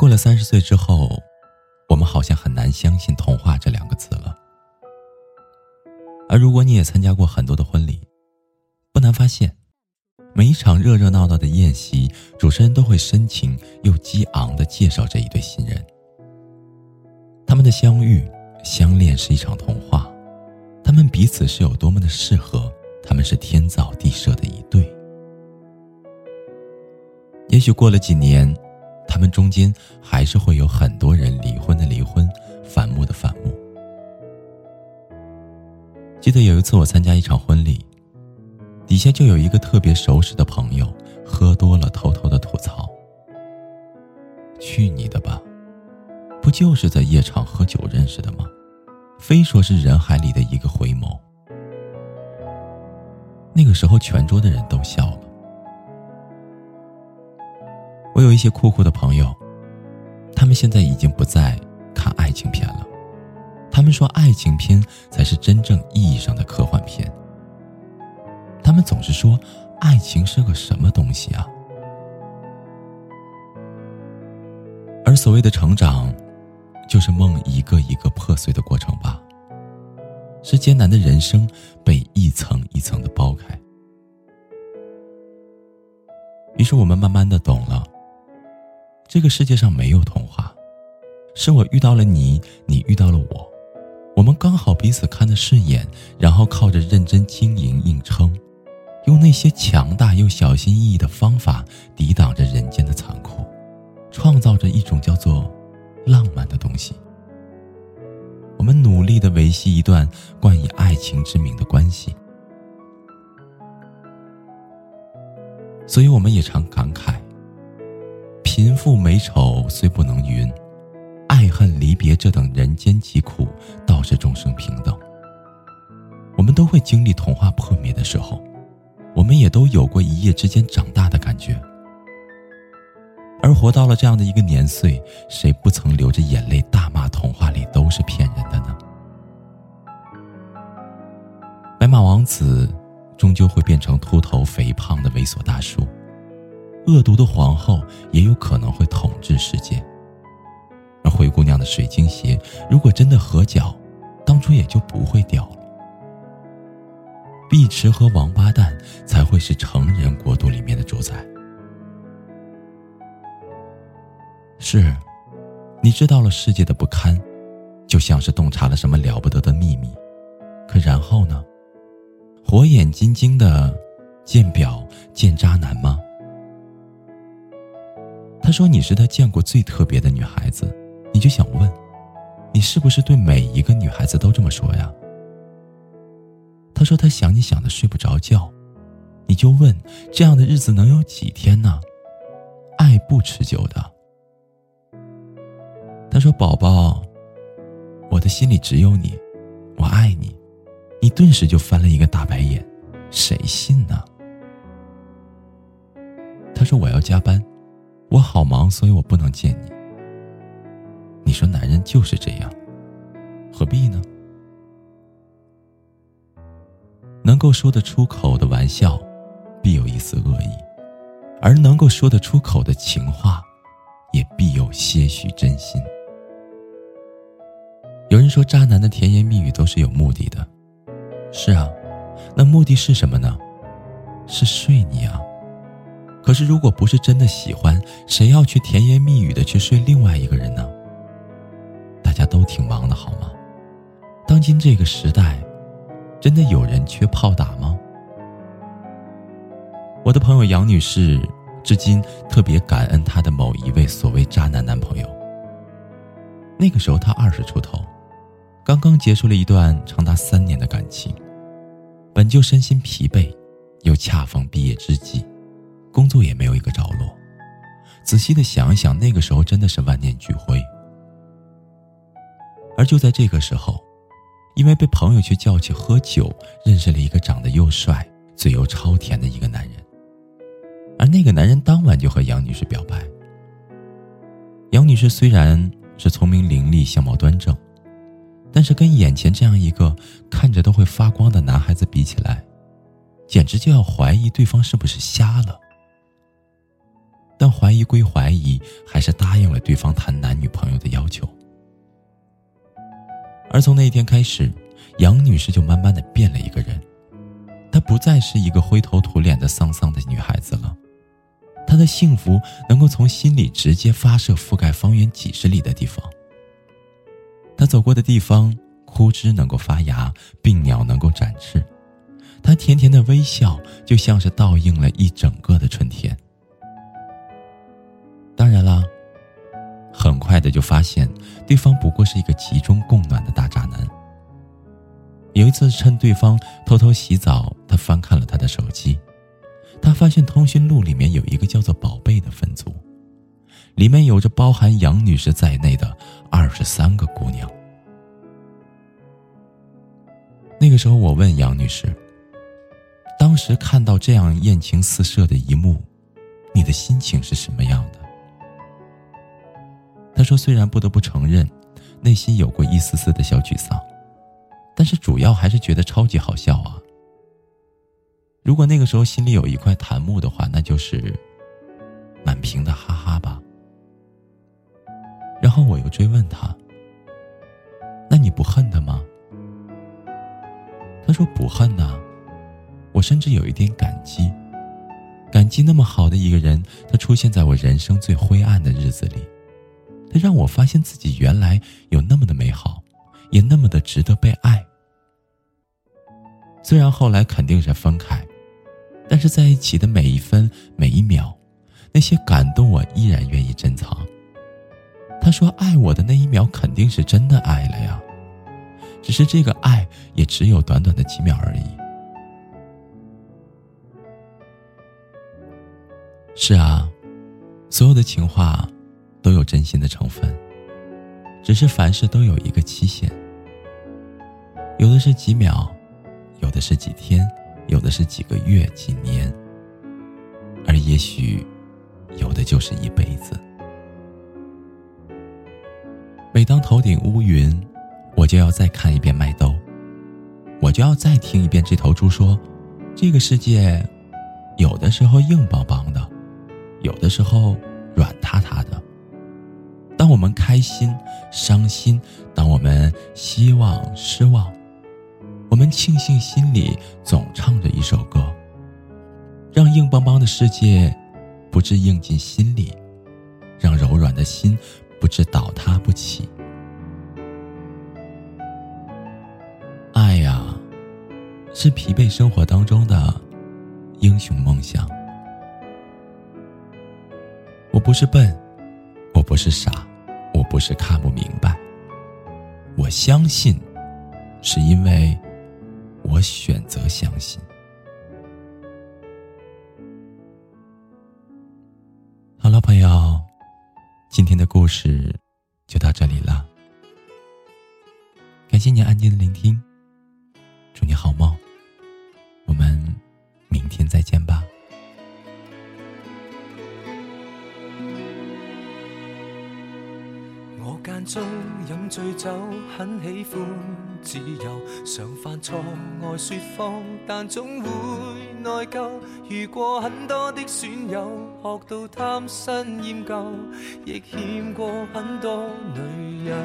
过了三十岁之后，我们好像很难相信“童话”这两个字了。而如果你也参加过很多的婚礼，不难发现，每一场热热闹闹的宴席，主持人都会深情又激昂的介绍这一对新人。他们的相遇、相恋是一场童话，他们彼此是有多么的适合，他们是天造地设的一对。也许过了几年。他们中间还是会有很多人离婚的离婚，反目的反目。记得有一次我参加一场婚礼，底下就有一个特别熟识的朋友，喝多了偷偷的吐槽：“去你的吧，不就是在夜场喝酒认识的吗？非说是人海里的一个回眸。”那个时候，全桌的人都笑了。我有一些酷酷的朋友，他们现在已经不再看爱情片了。他们说，爱情片才是真正意义上的科幻片。他们总是说，爱情是个什么东西啊？而所谓的成长，就是梦一个一个破碎的过程吧？是艰难的人生被一层一层的剥开。于是我们慢慢的懂了。这个世界上没有童话，是我遇到了你，你遇到了我，我们刚好彼此看得顺眼，然后靠着认真经营硬撑，用那些强大又小心翼翼的方法抵挡着人间的残酷，创造着一种叫做浪漫的东西。我们努力的维系一段冠以爱情之名的关系，所以我们也常感慨。贫富美丑虽不能云，爱恨离别这等人间疾苦，倒是众生平等。我们都会经历童话破灭的时候，我们也都有过一夜之间长大的感觉。而活到了这样的一个年岁，谁不曾流着眼泪大骂童话里都是骗人的呢？白马王子终究会变成秃头肥胖的猥琐大叔。恶毒的皇后也有可能会统治世界，而灰姑娘的水晶鞋如果真的合脚，当初也就不会掉了。碧池和王八蛋才会是成人国度里面的主宰。是，你知道了世界的不堪，就像是洞察了什么了不得的秘密，可然后呢？火眼金睛的见表见渣男吗？他说：“你是他见过最特别的女孩子，你就想问，你是不是对每一个女孩子都这么说呀？”他说：“他想你想的睡不着觉，你就问，这样的日子能有几天呢？爱不持久的。”他说：“宝宝，我的心里只有你，我爱你。”你顿时就翻了一个大白眼，谁信呢？他说：“我要加班。”我好忙，所以我不能见你。你说男人就是这样，何必呢？能够说得出口的玩笑，必有一丝恶意；而能够说得出口的情话，也必有些许真心。有人说，渣男的甜言蜜语都是有目的的。是啊，那目的是什么呢？是睡你啊。可是，如果不是真的喜欢，谁要去甜言蜜语的去睡另外一个人呢？大家都挺忙的，好吗？当今这个时代，真的有人缺炮打吗？我的朋友杨女士，至今特别感恩她的某一位所谓渣男男朋友。那个时候她二十出头，刚刚结束了一段长达三年的感情，本就身心疲惫，又恰逢毕业之际。工作也没有一个着落，仔细的想一想，那个时候真的是万念俱灰。而就在这个时候，因为被朋友去叫去喝酒，认识了一个长得又帅、嘴又超甜的一个男人。而那个男人当晚就和杨女士表白。杨女士虽然是聪明伶俐、相貌端正，但是跟眼前这样一个看着都会发光的男孩子比起来，简直就要怀疑对方是不是瞎了。但怀疑归怀疑，还是答应了对方谈男女朋友的要求。而从那一天开始，杨女士就慢慢的变了一个人，她不再是一个灰头土脸的丧丧的女孩子了，她的幸福能够从心里直接发射，覆盖方圆几十里的地方。她走过的地方，枯枝能够发芽，病鸟能够展翅，她甜甜的微笑就像是倒映了一整个很快的就发现对方不过是一个集中供暖的大渣男。有一次趁对方偷偷洗澡，他翻看了他的手机，他发现通讯录里面有一个叫做“宝贝”的分组，里面有着包含杨女士在内的二十三个姑娘。那个时候，我问杨女士：“当时看到这样艳情四射的一幕，你的心情是什么样？”他说：“虽然不得不承认，内心有过一丝丝的小沮丧，但是主要还是觉得超级好笑啊。如果那个时候心里有一块檀木的话，那就是满屏的哈哈吧。”然后我又追问他：“那你不恨他吗？”他说：“不恨呐，我甚至有一点感激，感激那么好的一个人，他出现在我人生最灰暗的日子里。”他让我发现自己原来有那么的美好，也那么的值得被爱。虽然后来肯定是分开，但是在一起的每一分每一秒，那些感动我依然愿意珍藏。他说爱我的那一秒肯定是真的爱了呀，只是这个爱也只有短短的几秒而已。是啊，所有的情话。都有真心的成分，只是凡事都有一个期限，有的是几秒，有的是几天，有的是几个月、几年，而也许有的就是一辈子。每当头顶乌云，我就要再看一遍麦兜，我就要再听一遍这头猪说：“这个世界，有的时候硬邦邦的，有的时候软塌塌的。”当我们开心、伤心，当我们希望、失望，我们庆幸心里总唱着一首歌，让硬邦邦的世界不致硬进心里，让柔软的心不致倒塌不起。爱呀，是疲惫生活当中的英雄梦想。我不是笨，我不是傻。不是看不明白，我相信，是因为我选择相信。好了，朋友，今天的故事就到这里了。感谢你安静的聆听，中饮醉酒，很喜欢自由，常犯错爱说谎，但总会内疚。遇过很多的损友，学到贪新厌旧，亦欠过很多女人。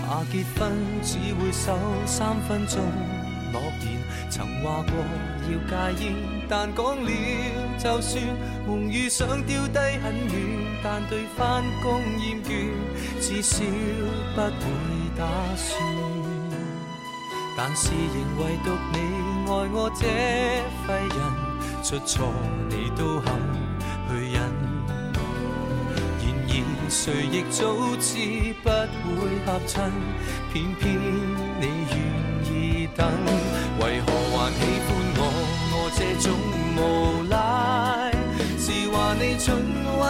怕结婚只会守三分钟诺言，曾话过要戒烟，但讲了就算，梦遇想丢低很远。但对翻工厌倦，至少不会打算。但是仍唯独你爱我这废人，出错你都肯去忍。然而谁亦早知不会合衬，偏偏你愿意等，为何还喜欢我？我这种无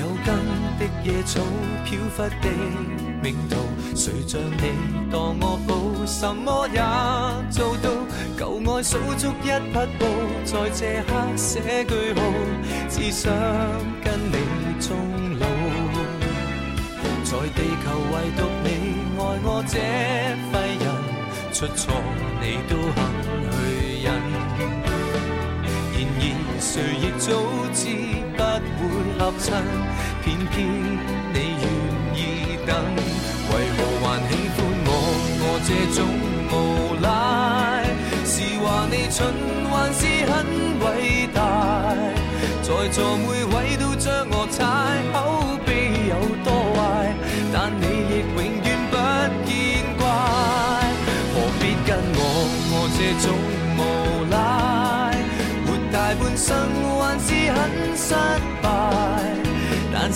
有根的野草，飘忽的命途，谁像你当我宝，什么也做到。旧爱数足一匹布，在这刻写句号，只想跟你终老。在地球唯独你爱我这废人，出错你都肯去忍。然而谁亦早知不会合衬，偏你愿意等，为何还喜欢我？我这种无赖，是话你蠢还是很伟大？在座每位都将我踩，口碑有多坏，但你亦永远不见怪。何必跟我我这种无赖？活大半生还是很失，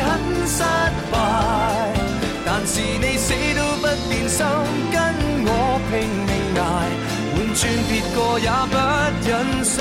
很失败。但是你死都不变心，跟我拼命挨，换转别个也不忍心